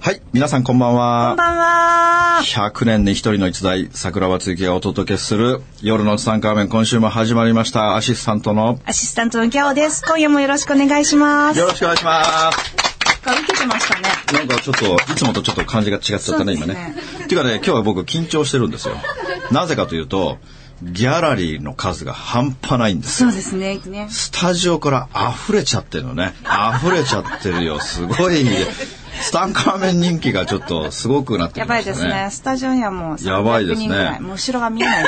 はい、皆さんこんばんは。こんばんは。100年に一人の逸材、桜庭つゆきがお届けする夜のツタンカーメン、今週も始まりました。アシスタントの、アシスタントのギャオです。今夜もよろしくお願いします。よろしくお願いします。受けてましたね。なんかちょっと、いつもとちょっと感じが違っちゃったね、今そうですね。っていうかね、今日は僕緊張してるんですよ。なぜかというと、ギャラリーの数が半端ないんですよそう。ですね。ねスタジオから溢れちゃってるのね。溢れちゃってるよ。すごい。スタンカーメン人気がちょっとすごくなってきやばい。ですね。スタジオにはもうやばいですね。300人ぐらい。もう後ろが見えない。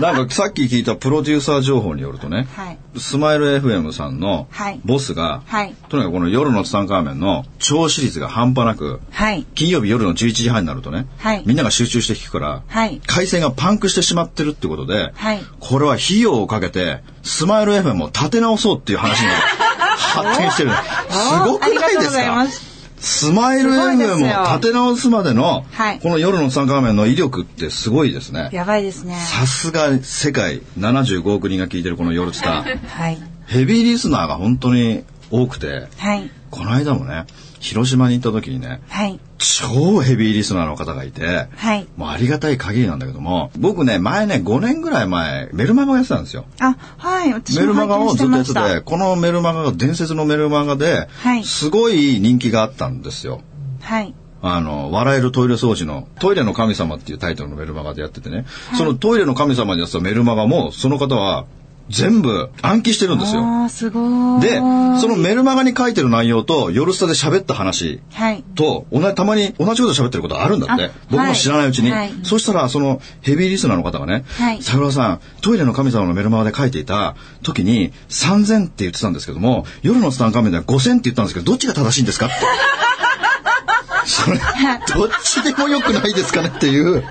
なんかさっき聞いたプロデューサー情報によるとね、はい。スマイル FM さんのはい。ボスが、はい。とにかくこの夜のツタンカーメンの聴取率が半端なく、はい。金曜日夜の11時半になるとね、はい。みんなが集中して聞くから、はい。回線がパンクしてしまってるってことで、はい。これは費用をかけて、スマイル FM を立て直そうっていう話に 発展してる。すごくないでありがとうごす。かざいますスマイル FM よを立て直すまでの、はいこの夜のツタンカーメンの威力ってすごいですね。やばいですね。さすが世界75億人が聞いてるこの夜ツタ。はい。ヘビーリスナーが本当に多くて、はい。この間もね、広島に行った時にね、はい。超ヘビーリスナーの方がいて、はい。もうありがたい限りなんだけども、僕ね、前ね、5年ぐらい前、メルマガをやってたんですよ。あ、はい。メルマガをずっとやって。て、このメルマガが伝説のメルマガで、はいすごい人気があったんですよ。はい。あの、笑えるトイレ掃除の、トイレの神様っていうタイトルのメルマガでやっててね、そのトイレの神様にやってたメルマガも、その方は全部暗記してるんですよ。すごい。で、そのメルマガに書いてる内容と、夜スタで喋った話はい。と、同じ、たまに同じこと喋ってることあるんだってあ。僕も知らないうちに。はいそしたら、そのヘビーリスナーの方がね、はい桜さん、トイレの神様のメルマガで書いていた時に、3000って言ってたんですけども、夜のスタンカーメンでは5000って言ったんですけど、どっちが正しいんですかって。それ、どっちでも良くないですかねっていう、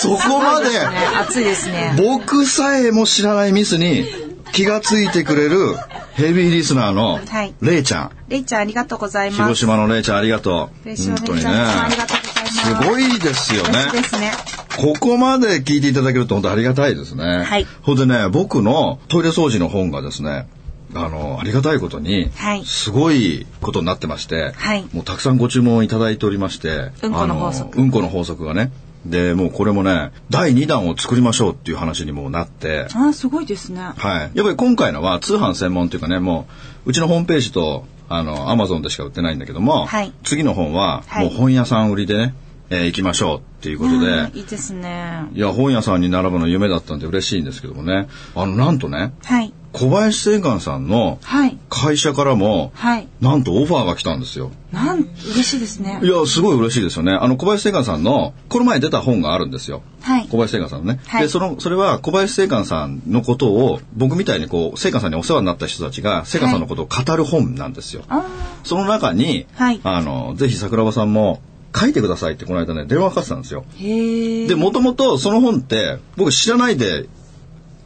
そこまで、ね、熱いですね。僕さえも知らないミスに気がついてくれるヘビーリスナーのはいレイちゃん。レイちゃんありがとうございます。広島のレイちゃんありがとう。本当にね。ありがとうございますすごいですよね。ですね。ここまで聞いていただけると本当ありがたいですね。はいほんでね、僕のトイレ掃除の本がですね、あの、ありがたいことに、はいすごいことになってまして、はいもうたくさんご注文いただいておりまして、うんこの法則あうんこの法則がね、で、もうこれもね、第2弾を作りましょうっていう話にもなって、ああ、すごいですね。はい。やっぱり今回のは通販専門というかね、もう、うちのホームページと、あの、アマゾンでしか売ってないんだけども、はい次の本は、はいもう本屋さん売りでね、えー行きましょうっていうことで、うんいいですね。いや、本屋さんに並ぶの夢だったんで嬉しいんですけどもね、あの、なんとね、はい。小林正観さんのはい。会社からも、はい。なんとオファーが来たんですよ。なん、嬉しいですねい。や、すごい嬉しいですよね。あの、小林正観さんの、この前出た本があるんですよ。はい小林正観さんのね。はいで、その、それは小林正観さんのことを、僕みたいにこう、正観さんにお世話になった人たちが、正観さんのことを語る本なんですよ。あその中に、はいあの、ぜひ桜庭さんも書いてくださいってこの間ね、電話かかってたんですよ。で、もともとその本って、僕知らないで、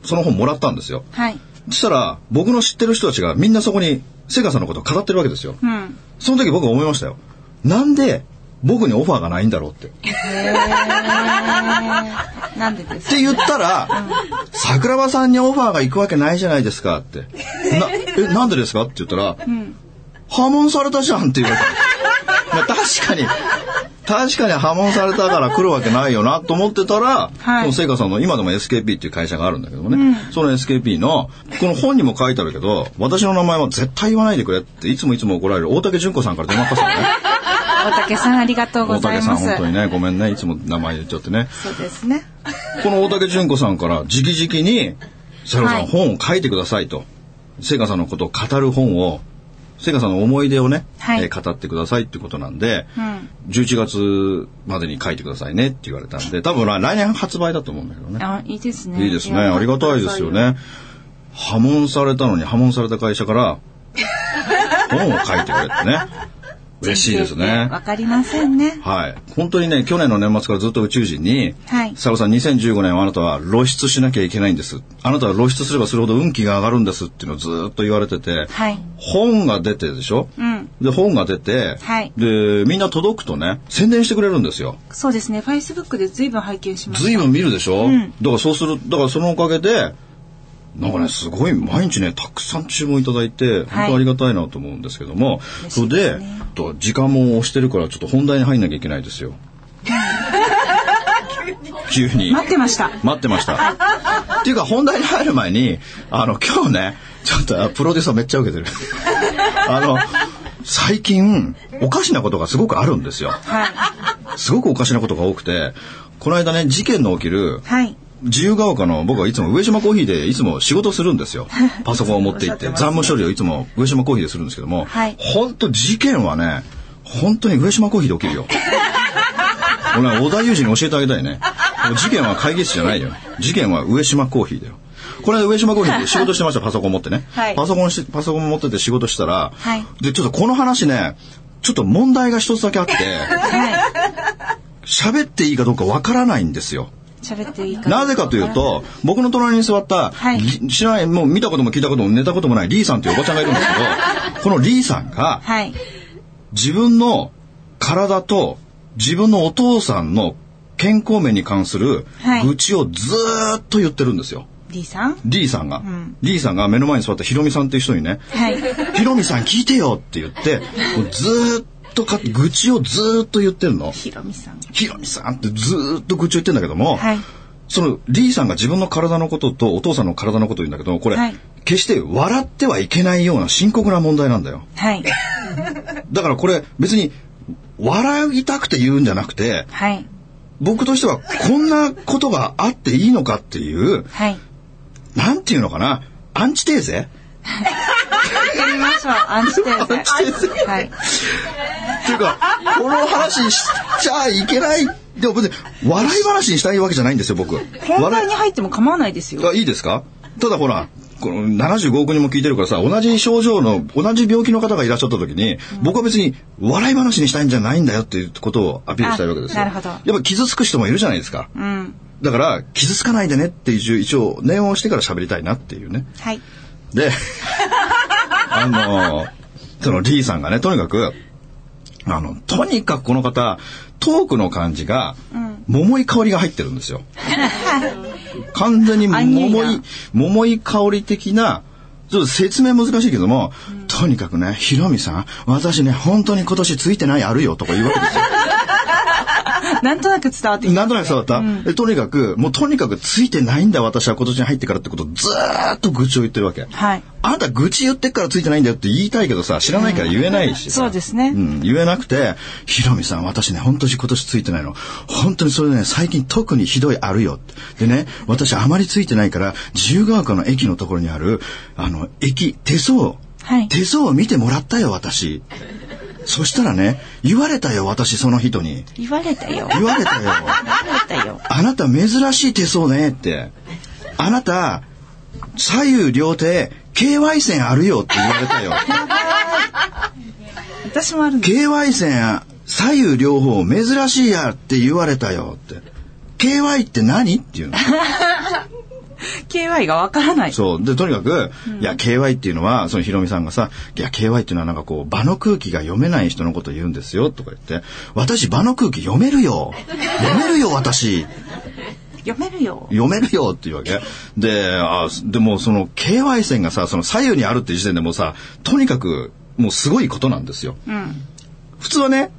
その本もらったんですよ。はい。そしたら、僕の知ってる人たちがみんなそこに、セガさんのことを語ってるわけですよ。うん。その時僕は思いましたよ。なんで僕にオファーがないんだろうって。っなんでですか？て言ったら、桜庭さんにオファーが行くわけないじゃないですかって。な、え、なんでですか？って言ったら、破門されたじゃんって言われた。まあ確かに、確かに破門されたから来るわけないよなと思ってたら、はいその聖火さんの今でも SKP っていう会社があるんだけどもね、その SKP の、この本にも書いてあるけど、私の名前は絶対言わないでくれっていつもいつも怒られる大竹純子さんから電話かかってたのね。大竹さんありがとうご大竹さんざいます。本当にね、ごめんね、いつも名前言っちゃってね。そうですね。この大竹純子さんから直々に、セガさん、はい本を書いてくださいと。セガさんのことを語る本を、セガさんの思い出をね、はいえー語ってくださいってことなんで、うん。11月までに書いてくださいねって言われたんで、多分来年発売だと思うんだけどね。あ、いいですね。いいですね。ありがたいですよ。ね。破門されたのに破門された会社から本を書いてくれってね。嬉しいですね。わかりませんね。はい。本当にね、去年の年末からずっと宇宙人に、はいサオさん2015年はあなたは露出しなきゃいけないんです。あなたは露出すればするほど運気が上がるんですっていうのをずっと言われてて、はい本が出てでしょ、うん。で、本が出て、はいで、みんな届くとね、宣伝してくれるんですよ。そうですね。フェイスブックで随分拝見しました。ずいぶん見るでしょ、んだからそうする、だからそのおかげで、なんかね、すごい毎日ね、たくさん注文いただいて、本当ありがたいなと思うんですけども、それで、と時間も押してるからちょっと本題に入んなきゃいけないですよ。急に。待ってました。待ってました。っていうか本題に入る前に、あの、今日ね、ちょっとあプロデューサーめっちゃ受けてる。あの、最近、おかしなことがすごくあるんですよ。はい。すごくおかしなことが多くて、この間ね、事件の起きる、はい。自由が丘の僕はいつも上島コーヒーでいつも仕事するんですよ。パソコンを持って行って、残務処理をいつも上島コーヒーでするんですけども、はい本当事件はね、本当に上島コーヒーで起きるよ。俺は小田裕二に教えてあげたいね。事件は会議室じゃないよ。事件は上島コーヒーだよ。これ上島コーヒーで仕事してました、パソコン持ってね。はいパソコンし、パソコン持ってて仕事したら、はいで、ちょっとこの話ね、ちょっと問題が一つだけあって、は喋っていいかどうかわからないんですよ。い。喋っていいか。なぜかという。と、僕の隣に座った、はいり知らない、もう見たことも聞いたことも寝たこともないリーさんというおばちゃんがいるんですけど、このリーさんがはい。自分の体と自分のお父さんの健康面に関するはい愚痴をずーっと言ってるんですよ。D さん？リーさんが、んリーさんが目の前に座ったヒロミさんっていう人にね、はい。ヒロミさん聞いてよって言って、ずーっとか愚痴をずーっと言ってるの？ひろみさん。ヒロミさんってずーっと愚痴を言ってんだけども、はい。そのリーさんが自分の体のこととお父さんの体のことを言うんだけど、これ、はい決して笑ってはいけないような深刻な問題なんだよ。はい。だからこれ別に笑いたくて言うんじゃなくて、はい。僕としてはこんなことがあっていいのかっていう、はい。なんていうのかな？アンチテーゼ。アンチテーゼはい。っていうか、この話しちゃいけない。でも別に笑い話にしたいわけじゃないんですよ、僕。本笑い題に入っても構わないですよ。あいいですか？ただほら、この75億人も聞いてるからさ、同じ症状の、同じ病気の方がいらっしゃった時に、僕は別に笑い話にしたいんじゃないんだよっていうことをアピールしたいわけですよ。あなるほどやっぱ傷つく人もいるじゃないですか。うん。だから、傷つかないでねっていう、一応、念を押してから喋りたいなっていうね。はい。で、あの、そのリーさんがね、とにかく、あの、とにかくこの方、トークの感じが、桃井香りが入ってるんですよ。完全に桃ない桃井香り的な、ちょっと説明難しいけども、とにかくね、ひろみさん、私ね、本当に今年ついてないあるよとか言うわけですよ。なんとなく伝わってきた。なんとなく伝わった、でとにかく、もうとにかくついてないんだ私は今年に入ってからってことをずーっと愚痴を言ってるわけ。はい。あなた愚痴言ってっからついてないんだよって言いたいけどさ、知らないから言えないしさ、そうですねうん、言えなくて、ひろみさん、私ね、本当に今年ついてないの。本当にそれね、最近特にひどいあるよって。でね、私あまりついてないから、自由が丘の駅のところにある、あの、駅、手相、はい手相を見てもらったよ、私。そしたらね、言われたよ、私、その人に。言われたよ。言われたよ。言われたよ。あなた珍しい手相ねって。あなた、左右両手、KY 線あるよって言われたよ。私もあるん。KY 線、左右両方珍しいやって言われたよって。KY って何っていうの。KY がわからない。そう。で、とにかく、いや、KY っていうのは、そのヒロミさんがさ、いや、KY っていうのはなんかこう、場の空気が読めない人のことを言うんですよ、とか言って、私場の空気読めるよ。読めるよ、私。読めるよ。読めるよっていうわけ。で、あでもその KY 線がさ、その左右にあるって時点でもうさ、とにかくもうすごいことなんですよ。うん。普通はね、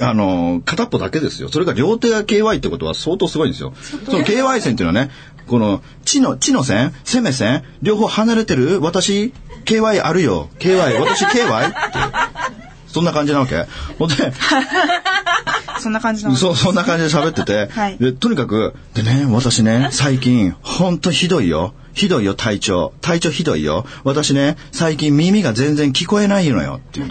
あの、片っぽだけですよ。それが両手が KY ってことは相当すごいんですよ。その KY 線っていうのはね、この、地の、地の線、攻め線、両方離れてる私、KY あるよ。KY、私 KY? って。そんな感じなわけ。ほんで、そんな感じなの。そう、そんな感じで喋ってて、はいで、とにかく、でね、私ね、最近、ほんとひどいよ。ひどいよ、体調。体調ひどいよ。私ね、最近耳が全然聞こえないのよ。っていう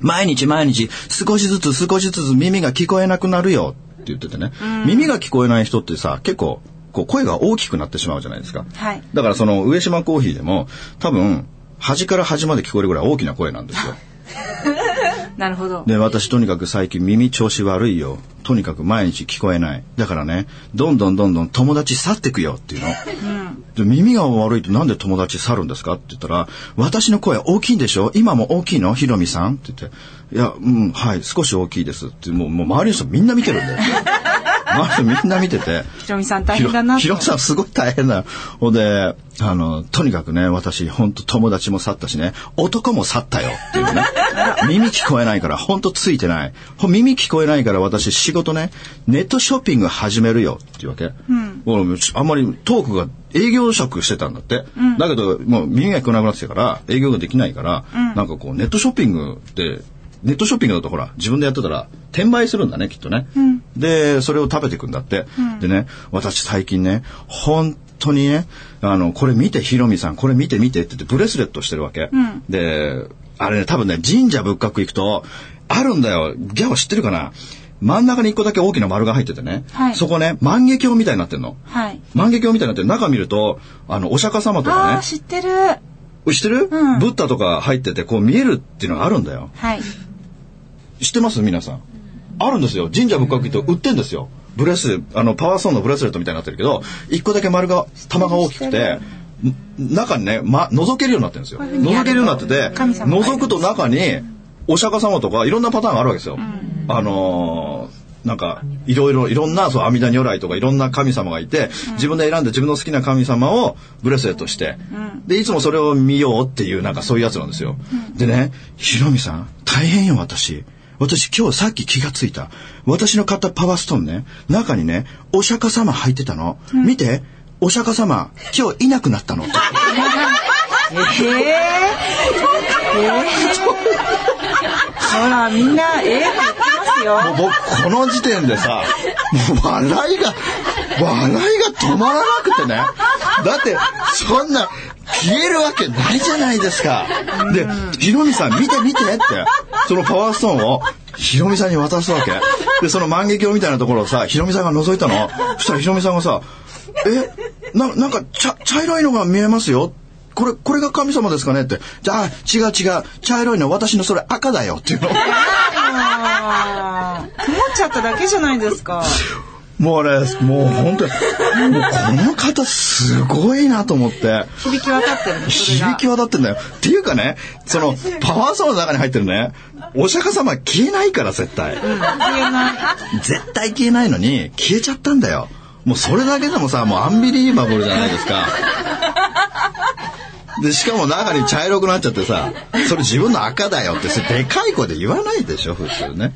毎日毎日、少しずつ少しずつ耳が聞こえなくなるよ。って言っててね。耳が聞こえない人ってさ、結構、こう、声が大きくなってしまうじゃないですか。はい。だからその、上島コーヒーでも、多分、端から端まで聞こえるぐらい大きな声なんですよ。なるほど。で、私とにかく最近耳調子悪いよ。とにかく毎日聞こえない。だからね、どんどんどんどん友達去ってくよっていうの。で耳が悪いとなんで友達去るんですか？って言ったら、私の声大きいんでしょ？今も大きいの？ひろみさん？って言って、いや、うん、はい、少し大きいですって、もう、もう周りの人みんな見てるんだよ。周りみんな見てて。ひろみさん大変だなとひろみさんすごい大変だよ。ほんで、あの、とにかくね、私、本当友達も去ったしね、男も去ったよっていうね。耳聞こえないから、本当ついてない。ほ耳聞こえないから私、仕事ね、ネットショッピング始めるよっていうわけ。俺あんまりトークが営業職してたんだって。だけど、もう耳が聞こえなくなってきたから、営業ができないから、なんかこう、ネットショッピングって、ネットショッピングだとほら、自分でやってたら、転売するんだね、きっとね。で、それを食べていくんだって。でね、私最近ね、本当にね、あの、これ見て、ひろみさん、これ見て見てって言って、ブレスレットしてるわけ。で、あれね、多分ね、神社仏閣行くと、あるんだよ。ギャオ知ってるかな？真ん中に一個だけ大きな丸が入っててね。はいそこね、万華鏡みたいになってんの。はい。万華鏡みたいになってる中見ると、あの、お釈迦様とかねああ、。知ってる。知ってる、うんブッダとか入ってて、こう見えるっていうのがあるんだよ。はい。知ってます？皆さん。あるんですよ。神社仏閣行くと売ってんですよ。ブレスレあの、パワーストーンのブレスレットみたいになってるけど、一個だけ丸が、玉が大きくて、ん中にね、ま、覗けるようになってるんですよ。覗けるようになってて、覗くと中に、お釈迦様とかいろんなパターンがあるわけですよ。あのーなんか、いろいろ、いろんな、そう、阿弥陀如来とかいろんな神様がいて、自分で選んで自分の好きな神様をブレスレットして、で、いつもそれを見ようっていう、なんかそういうやつなんですよ。でね、ひろみさん、大変よ、私。私今日さっき気がついた。私の買ったパワーストーンね、中にね、お釈迦様入ってたの。見て、お釈迦様、今日いなくなったの。えええほら、みんな、ええって言ってますよ。もう僕この時点でさもう笑いが笑いが止まらなくてね。だってそんな消えるわけないじゃないですか。でひろみさん見て見てって。そのパワーストーンをひろみさんに渡すわけ。でその万華鏡みたいなところをさひろみさんが覗いたの。そしたらひろみさんがさ「えななんか茶茶色いのが見えますよ」これ、これが神様ですかねって。じゃあ、違う違う。茶色いの私のそれ赤だよっていうの。曇っちゃっただけじゃないですか。もうね、もう本当に、もうこの方すごいなと思って。響き渡ってる響き渡ってんだよ。っていうかね、その、パワーソーの中に入ってるね、お釈迦様消えないから絶対。うん、消えない。絶対消えないのに、消えちゃったんだよ。もうそれだけでもさ、もうアンビリーバブルじゃないですか。で、しかも中に茶色くなっちゃってさ、それ自分の赤だよって、でかい声で言わないでしょ、普通ね。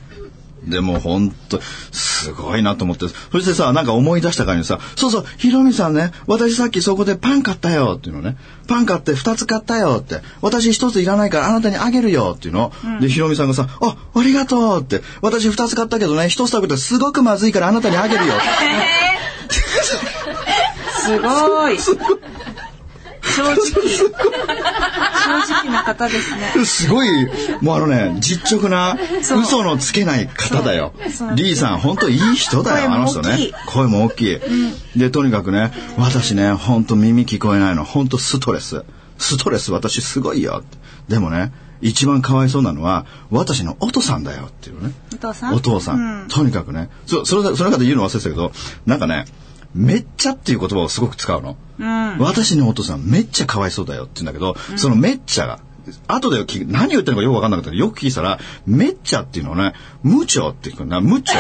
でも本当すごいなと思って。そしてさ、なんか思い出したからにさ、そうそう、ひろみさんね、私さっきそこでパン買ったよっていうのね。パン買って二つ買ったよって。私一ついらないからあなたにあげるよっていうの。で、ひろみさんがさ、あ、ありがとうって。私二つ買ったけどね、一つ食べてすごくまずいからあなたにあげるよ。すごい。正直。正直な方ですね。すごい、もうあのね、実直な、嘘のつけない方だよ。リーさん、本当いい人だよ、あの人ね。声も大きい。で、とにかくね、私ね、本当耳聞こえないの、本当ストレス。ストレス、私すごいよ。でもね、一番かわいそうなのは、私のお父さんだよっていうね。お父さん？お父さん。うんとにかくね。そ、それ、その方言うの忘れてたけど、なんかね、めっちゃっていう言葉をすごく使うの。うん。私のお父さんめっちゃかわいそうだよって言うんだけど、そのめっちゃが、後で聞く何言ってるのかよくわかんなかったけど、よく聞いたら、めっちゃっていうのはね、無調って聞くんだ。無調。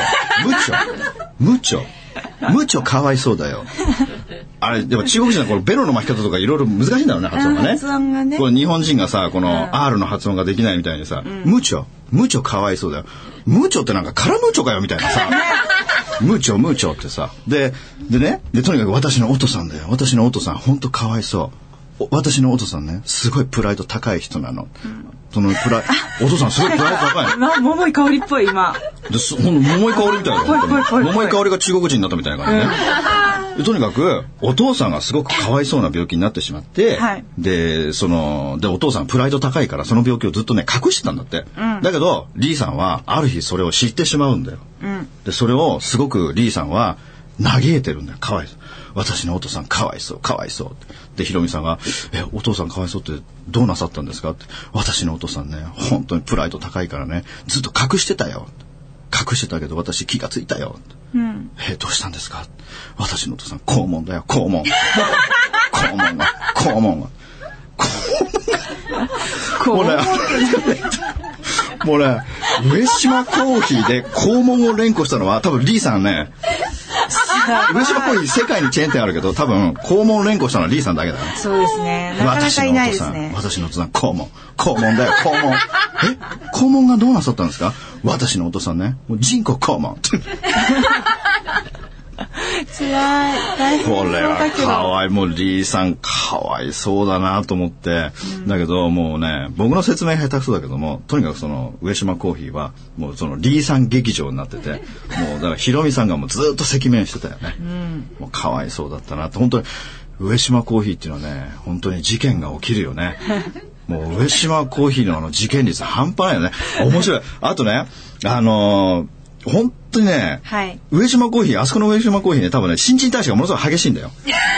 無調。無調。無調かわいそうだよ。あれ、でも中国人はこのベロの巻き方とかいろいろ難しいんだろうね、発音がね。発音がねこれ日本人がさ、この R の発音ができないみたいにさ、無調。無調かわいそうだよ。無調ってなんかカラムーチョかよみたいなさ。ムーチョムーチョってさ。で、でね、で、とにかく私のお父さんだよ。私のお父さん、本当かわいそう。お私のお父さんね、すごいプライド高い人なの。そのプライ、お父さんすごいプライド高いの。な、桃井香りっぽい、今。ですほんと桃井かおりみたいな。桃井かおりが中国人になったみたいな感じね。でとにかく、お父さんがすごくかわいそうな病気になってしまって、はいで、その、で、お父さんプライド高いからその病気をずっとね、隠してたんだって。だけど、リーさんは、ある日それを知ってしまうんだよ。うん。で、それをすごくリーさんは、嘆いてるんだよ。かわいそう。私のお父さんかわいそう、かわいそうって。で、ひろみさんが、え、お父さんかわいそうってどうなさったんですかって。私のお父さんね、本当にプライド高いからね、ずっと隠してたよ。隠してたけど私気がついたよ。うん。え、どうしたんですか？私のお父さん、肛門だよ、肛門。肛門が、肛門が。こもうね、もうね、上島コーヒーで肛門を連呼したのは多分リーさんね、上島コーヒー世界にチェーン店あるけど多分肛門連呼したのはリーさんだけだね。そうですね。なかなかいないですね。私のお父さん、肛門。肛門だよ、肛門。え？肛門がどうなさったんですか？私のお父さんね、もう人工肛門。辛い。大変これはかわいい。もうリーさんかわいそうだなと思って。だけどもうね、僕の説明下手くそだけども、とにかくその上島コーヒーは、もうそのリーさん劇場になってて、もうだからヒロミさんがもうずっと赤面してたよね。もうかわいそうだったなって、本当に上島コーヒーっていうのはね、本当に事件が起きるよね。もう上島コーヒーのあの事件率半端ないよね。面白い。あとね、あのー本当にね、はい。上島コーヒー、あそこの上島コーヒーね、多分ね、新陳代謝がものすごい激しいんだよ。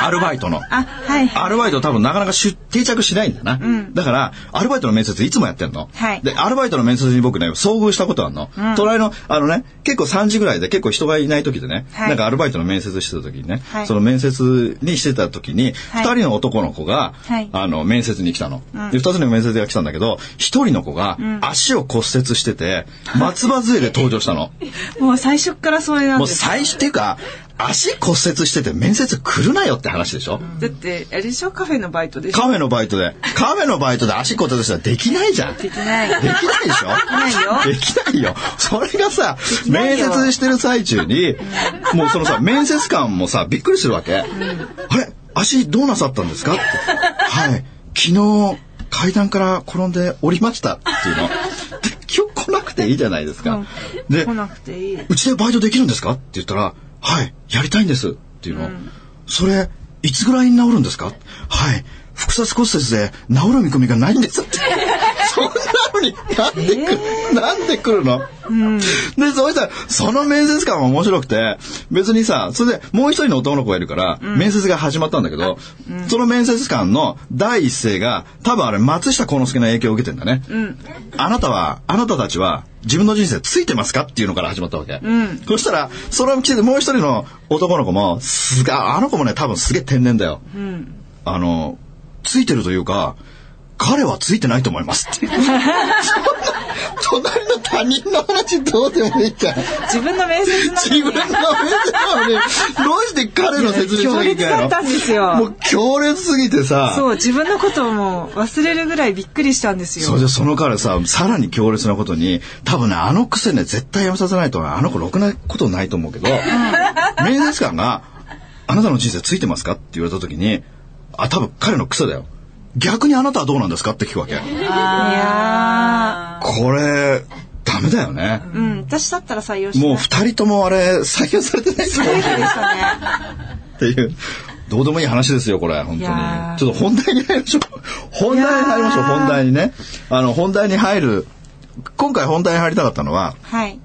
アルバイトの。あ、はい。アルバイト多分なかなか定着しないんだな。だから、アルバイトの面接いつもやってんの？はいで、アルバイトの面接に僕ね、遭遇したことあるの。隣の、あのね、結構3時ぐらいで結構人がいない時でね、はいなんかアルバイトの面接してた時にね、はいその面接にしてた時に、はい2人の男の子が、はいあの、面接に来たの。で、2つの面接が来たんだけど、1人の子が足を骨折してて、松葉杖で登場したの。もう最初からそれなんもうです。最初っていうか、足骨折してて面接来るなよって話でしょ、だって、あれでしょ？カフェのバイトでカフェのバイトで。カフェのバイトで足骨折したらできないじゃん。でできない。きないでしょ？できないよできないよ。それがさ、面接してる最中に、もうそのさ、面接官もさ、びっくりするわけ。あれ？足どうなさったんですか？って。はい。昨日、階段から転んで降りましたっていうの。で今日来なくていいじゃないですか。で来、なくていい。うちでバイトできるんですか？って言ったら、はい、やりたいんですっていうの。それ、いつぐらいに治るんですか？はい、複雑骨折で治る見込みがないんですって。そんなのになんで来る、なんで来るの、で、そうしたら、その面接官は面白くて、別にさ、それでもう一人の男の子がいるから、面接が始まったんだけど、その面接官の第一声が、多分あれ松下幸之助の影響を受けてんだね。あなたは、あなたたちは自分の人生ついてますかっていうのから始まったわけ。そしたら、それを聞いてもう一人の男の子も、すが、あの子もね、多分すげえ天然だよ。あの、ついてるというか、彼はついてないと思います隣の他人の話どうでもいいから。自分の面接なのに自分の面接なのに、どうして彼の説明しなきゃいけないの？強烈だったんですよもう強烈すぎてさ。そう、自分のことをもう忘れるぐらいびっくりしたんですよ。それでその彼さ、さらに強烈なことに、多分ね、あの癖ね、絶対やめさせないと、あの子ろくなことないと思うけど、面接官が、あなたの人生ついてますか？って言われた時に、あ、多分彼の癖だよ。逆にあなたはどうなんですかって聞くわけ。いやこれ、ダメだよね。ーうん、私だったら採用しもう。二人ともあれ、採用されてないでしたね。っていう。どうでもいい話ですよ、これ、本当にちょっと本題に入りましょう。本題に入りましょう、本題にね。あの、本題に入る。今回本題に入りたかったのは、はい。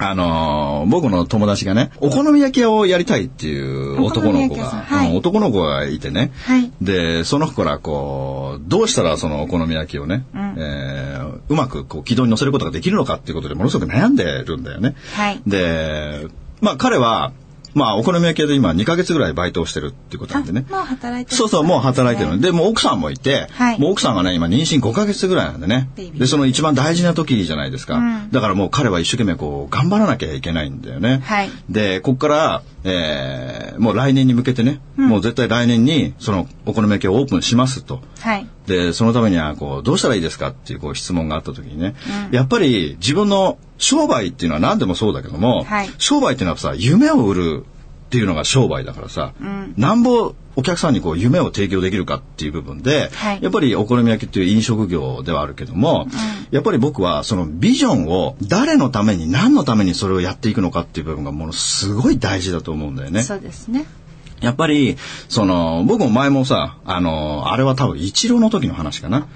あのー僕の友達がね、お好み焼き屋をやりたいっていう男の子が、はい。うん男の子がいてね。はい。で、その子からこう、どうしたらそのお好み焼きをね、えーうまくこう軌道に乗せることができるのかっていうことでものすごく悩んでるんだよね。はい。で、まあ彼は、まあお好み焼き屋で今2ヶ月ぐらいバイトをしてるっていうことなんでね。もう働いてるそうそう、もう働いてるので、もう奥さんもいて、はいもう奥さんがね、今妊娠5ヶ月ぐらいなんでねで、その一番大事な時じゃないですか。うんだからもう彼は一生懸命こう、頑張らなきゃいけないんだよね。はいで、こっから、えーもう来年に向けてね、もう絶対来年に、そのお好み焼きをオープンしますと。はい。で、そのためには、こう、どうしたらいいですかっていう、こう、質問があった時にね、やっぱり自分の商売っていうのは何でもそうだけども、はい商売っていうのはさ、夢を売るっていうのが商売だからさ、んなんぼお客さんにこう、夢を提供できるかっていう部分で、はいやっぱりお好み焼きっていう飲食業ではあるけども、やっぱり僕はそのビジョンを誰のために何のためにそれをやっていくのかっていう部分がものすごい大事だと思うんだよね。そうですね。やっぱり、その、僕も前もさ、あの、あれは多分一郎の時の話かな。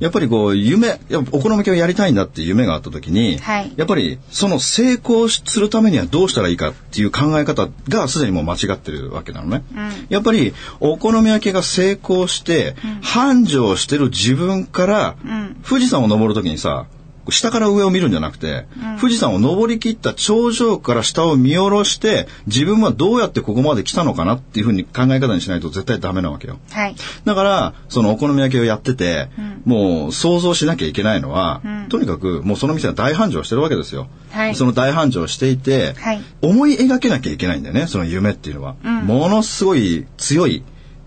やっぱりこう、夢、お好み焼きをやりたいんだっていう夢があった時に、はい。やっぱり、その成功するためにはどうしたらいいかっていう考え方がすでにもう間違ってるわけなのね。やっぱり、お好み焼きが成功して、繁盛してる自分から、富士山を登る時にさ、下から上を見るんじゃなくて、富士山を登り切った頂上から下を見下ろして、自分はどうやってここまで来たのかなっていうふうに考え方にしないと絶対ダメなわけよ。はい。だから、そのお好み焼きをやってて、もう想像しなきゃいけないのは、とにかくもうその店が大繁盛してるわけですよ。はいその大繁盛していて、はい思い描けなきゃいけないんだよね、その夢っていうのは。ものすごい強い、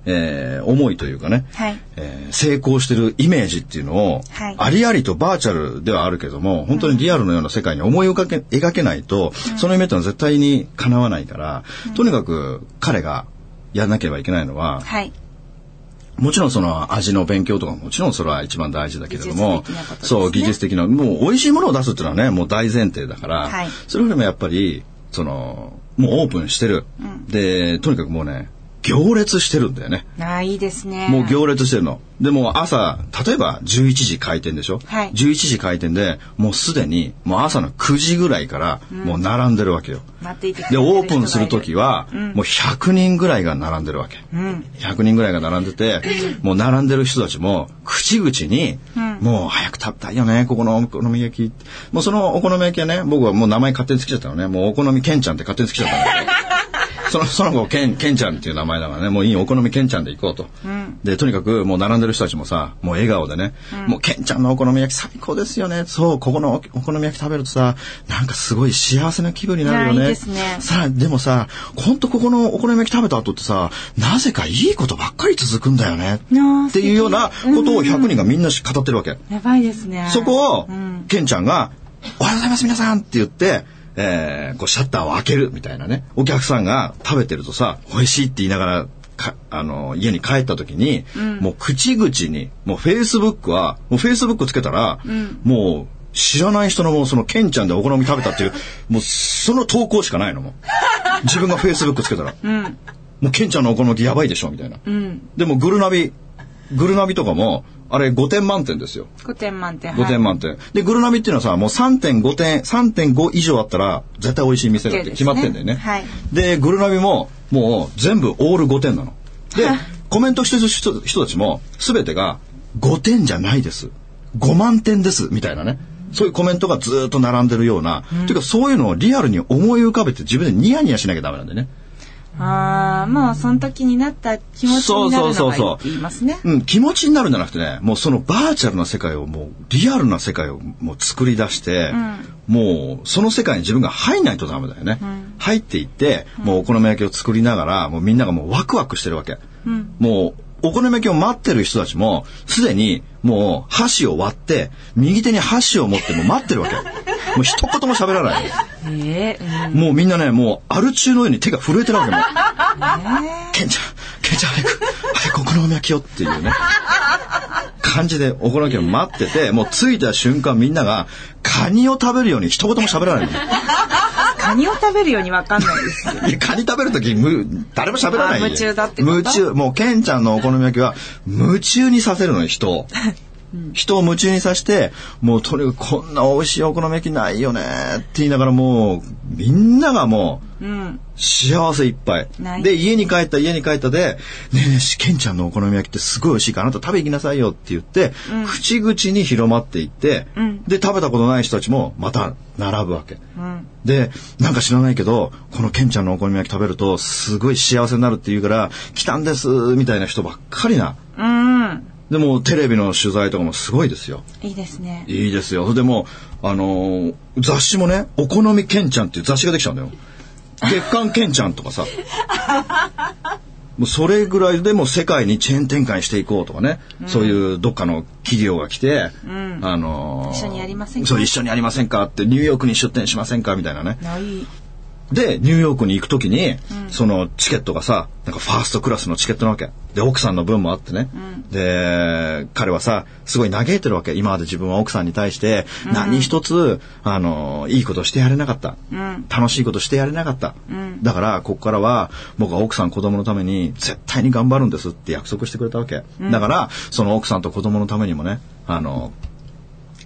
えー思いというかね、はい。えー成功してるイメージっていうのを、はい。ありありとバーチャルではあるけども、本当にリアルのような世界に思い描け描けないと、その夢ってのは絶対に叶わないから、とにかく彼がやらなければいけないのは、はい。もちろんその味の勉強とかももちろんそれは一番大事だけれども、ね。そう、技術的な、もう美味しいものを出すっていうのはね、もう大前提だから、はい。それよりもやっぱり、その、もうオープンしてる。で、とにかくもうね、行列してるんだよね。ああ、いいですね。もう行列してるの。でも朝、例えば11時開店でしょ、はい11時開店で、もうすでに、もう朝の9時ぐらいから、もう並んでるわけよ。待っていてで、オープンするときは、もう100人ぐらいが並んでるわけ。うん。100人ぐらいが並んでて、もう並んでる人たちも、口々に、もう早く食べたいよね、ここのお好み焼き。もうそのお好み焼きはね、僕はもう名前勝手につけちゃったのね。もうお好みケンちゃんって勝手につけちゃったんだけど。その、その子、ケン、ケンちゃんっていう名前だからね、もういいお好みケンちゃんで行こうと。で、とにかくもう並んでる人たちもさ、もう笑顔でね、もうケンちゃんのお好み焼き最高ですよね。そう、ここのおお好み焼き食べるとさ、なんかすごい幸せな気分になるよね。いやいいですねさあ、でもさ、ほんとここのお好み焼き食べた後ってさ、なぜかいいことばっかり続くんだよね。っていうようなことを100人がみんな語ってるわけ。やばいですね。そこをうん、ケンちゃんが、おはようございます皆さんって言って、えー、こうシャッターを開けるみたいなね。お客さんが食べてるとさ、美味しいって言いながら、かあの、家に帰った時に、もう口々に、もうフェイスブックは、もうフェイスブックつけたら、もう知らない人のもうそのケンちゃんでお好み食べたっていう、もうその投稿しかないのもう。自分がフェイスブックつけたら。うん。もうケンちゃんのお好みやばいでしょみたいな。うん。でもグルナビ、グルナビとかも、あれ5点満点ですよ。5点満点。5点満点。で、グルナビっていうのはさ、もう3.5点、3.5以上あったら、絶対美味しい店だって決まってんだよね。ねはいで、グルナビも、もう全部オール5点なの。で、コメントしてる人人たちも、すべてが、5点じゃないです。5万点です。みたいなね。そういうコメントがずーっと並んでるような、ていうかそういうのをリアルに思い浮かべて自分でニヤニヤしなきゃダメなんだよね。ああ、もうその時になった気持ちになるのがいいって言いますね。うん、気持ちになるんじゃなくてね、もうそのバーチャルな世界をもうリアルな世界をもう作り出して、もうその世界に自分が入んないとダメだよね。入っていって、もうお好み焼きを作りながら、もうみんながもうワクワクしてるわけ。もうお好み焼きを待ってる人たちも、すでにもう箸を割って、右手に箸を持ってもう待ってるわけ。もう一言も喋らない。ええうん。もうみんなね、もうアル中のように手が震えてるわけもう。ケンちゃん、ケンちゃん早く、早くお好み焼きをっていうね。感じでお好み焼きを待ってて、もう着いた瞬間みんながカニを食べるように一言も喋らないの。カニを食べるようにわかんないです。いやカニ食べるとき、む、誰も喋らない夢中だってこと？夢中。もう、ケンちゃんのお好み焼きは、夢中にさせるのよ、人を。人を夢中にさせて、もうとにかくこんな美味しいお好み焼きないよねって言いながらもう、みんながもう、うん。幸せいっぱい。で、家に帰った家に帰ったで、ねえねえ、しケンちゃんのお好み焼きってすごい美味しいからあなた食べ行きなさいよって言って、口々に広まっていって、んで、食べたことない人たちもまた並ぶわけ。うん。で、なんか知らないけど、このケンちゃんのお好み焼き食べると、すごい幸せになるって言うから、来たんです、みたいな人ばっかりな。うん。でも、テレビの取材とかもすごいですよ。いいですね。いいですよ。でも、あのー雑誌もね、お好みケンちゃんっていう雑誌ができちゃうんだよ。月刊ケンちゃんとかさ。もうそれぐらいでも世界にチェーン展開していこうとかね、そういうどっかの企業が来て、あのー一緒にやりませんか？そう、一緒にやりませんか？って、ニューヨークに出店しませんか？みたいなね。で、ニューヨークに行くときに、そのチケットがさ、なんかファーストクラスのチケットなわけ。で、奥さんの分もあってね。で、彼はさ、すごい嘆いてるわけ。今まで自分は奥さんに対して、何一つ、あの、いいことしてやれなかった。楽しいことしてやれなかった。だから、ここからは、僕は奥さん子供のために絶対に頑張るんですって約束してくれたわけ。だから、その奥さんと子供のためにもね、あの、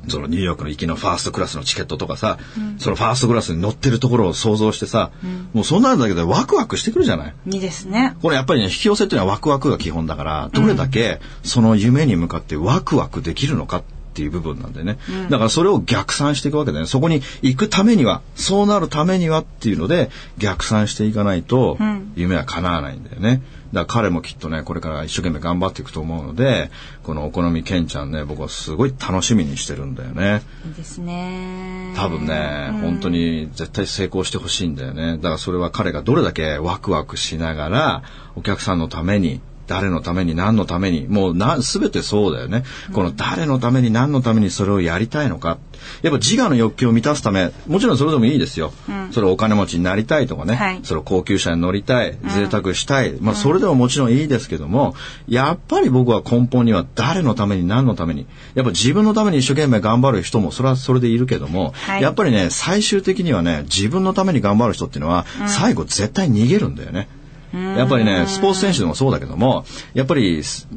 そのニューヨークの行きのファーストクラスのチケットとかさ、そのファーストクラスに乗ってるところを想像してさ、もうそんなんだけでワクワクしてくるじゃない？いいですね。これやっぱりね、引き寄せっていうのはワクワクが基本だから、どれだけその夢に向かってワクワクできるのかっていう部分なんでね。だからそれを逆算していくわけだよね。そこに行くためには、そうなるためにはっていうので、逆算していかないと、夢は叶わないんだよね。だから彼もきっとね、これから一生懸命頑張っていくと思うので、このお好みケンちゃんね、僕はすごい楽しみにしてるんだよね。いいですね。多分ね、本当に絶対成功してほしいんだよね。だからそれは彼がどれだけワクワクしながら、お客さんのために、誰のために何のために、もうな、すべてそうだよね。この誰のために何のためにそれをやりたいのか。やっぱ自我の欲求を満たすため、もちろんそれでもいいですよ。それお金持ちになりたいとかね。はいそれ高級車に乗りたい、贅沢したい。まあそれでももちろんいいですけども、やっぱり僕は根本には誰のために何のために。やっぱ自分のために一生懸命頑張る人もそれはそれでいるけども、はいやっぱりね、最終的にはね、自分のために頑張る人っていうのは、最後絶対逃げるんだよね。やっぱりね、スポーツ選手でもそうだけども、やっぱり、す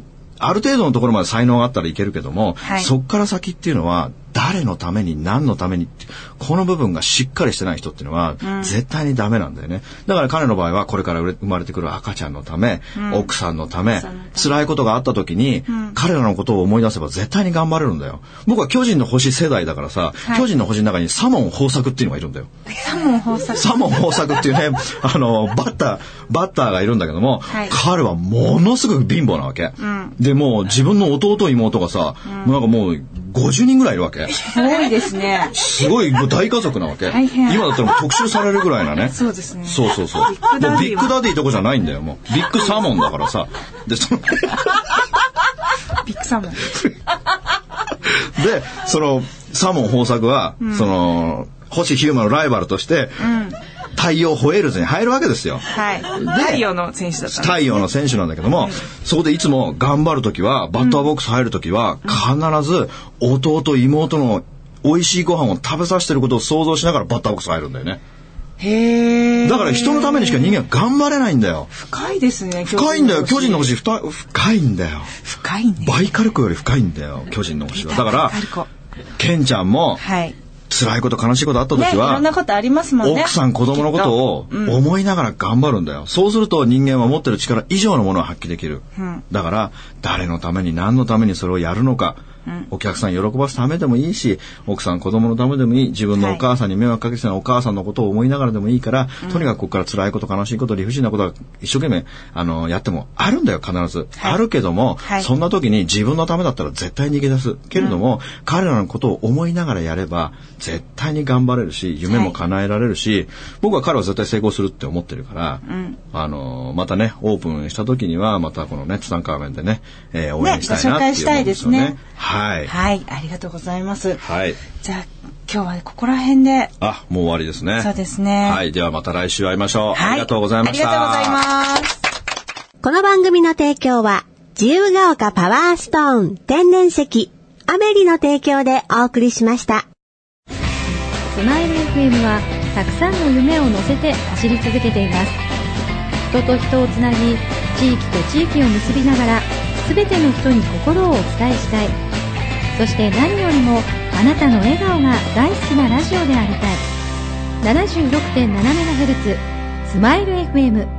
ある程度のところまで才能があったらいけるけども、はい。そっから先っていうのは、誰のために何のためにって、この部分がしっかりしてない人っていうのは、絶対にダメなんだよね。だから彼の場合は、これから生まれてくる赤ちゃんのため、奥さんのため、辛いことがあった時に、彼らのことを思い出せば絶対に頑張れるんだよ。僕は巨人の星世代だからさ、巨人の星の中にサモン豊作っていうのがいるんだよ。サモン豊作。サモン豊作っていうね、あの、バッター、バッターがいるんだけども、はい彼はものすごく貧乏なわけ。で、もう自分の弟妹がさ、なんかもう50人ぐらいいるわけ。多いですね。すごいもう大家族なわけ。今だったら特集されるぐらいなね。そうですねそうそうそう。もうビッグダディとこじゃないんだよ、もう。ビッグサーモンだからさ。で、その、ビッグサモン。で、その、サモン豊作は、その、星ヒューマンのライバルとして、太陽ホエールズに入るわけですよ。はい。太陽の選手だったんです太陽の選手なんだけども、そこでいつも頑張るときは、バッターボックス入るときは、必ず弟、妹の美味しいご飯を食べさせてることを想像しながらバッターボックス入るんだよね。へえ。だから人のためにしか人間は頑張れないんだよ。深いですね。深いんだよ。巨人の星深いんだよ。深いね。バイカルコより深いんだよ。巨人の星は。だからケンちゃんもはい。辛いこと悲しいことあった時ね、いろはん、なことありますもんね。奥さん子供のことを思いながら頑張るんだよ。そうすると人間は持ってる力以上のものを発揮できる。だから誰のために何のためにそれをやるのか。お客さん喜ばすためでもいいし、奥さん子供のためでもいい、自分のお母さんに迷惑かけてたお母さんのことを思いながらでもいいから、とにかくここから辛いこと悲しいこと理不尽なことが一生懸命あのやってもあるんだよ必ず、はい。あるけども、はい。そんな時に自分のためだったら絶対逃げ出す。けれども、彼らのことを思いながらやれば絶対に頑張れるし夢も叶えられるし、僕は彼は絶対成功するって思ってるから、あのまたねオープンした時にはまたこのねツタンカーメンでね、えー応援したいなっていうね。紹介したいですね。はい。はい。ありがとうございます。はい。じゃあ、今日はここら辺で。あ、もう終わりですね。そうですねはい。ではまた来週会いましょう。はい。ありがとうございました。ありがとうございます。この番組の提供は、自由が丘パワーストーン天然石、アメリの提供でお送りしました。スマイル FM はたくさんの夢を乗せて走り続けています人と人をつなぎ地域と地域を結びながら全ての人に心をお伝えしたいそして何よりもあなたの笑顔が大好きなラジオでありたい。76.7MHz スマイル FM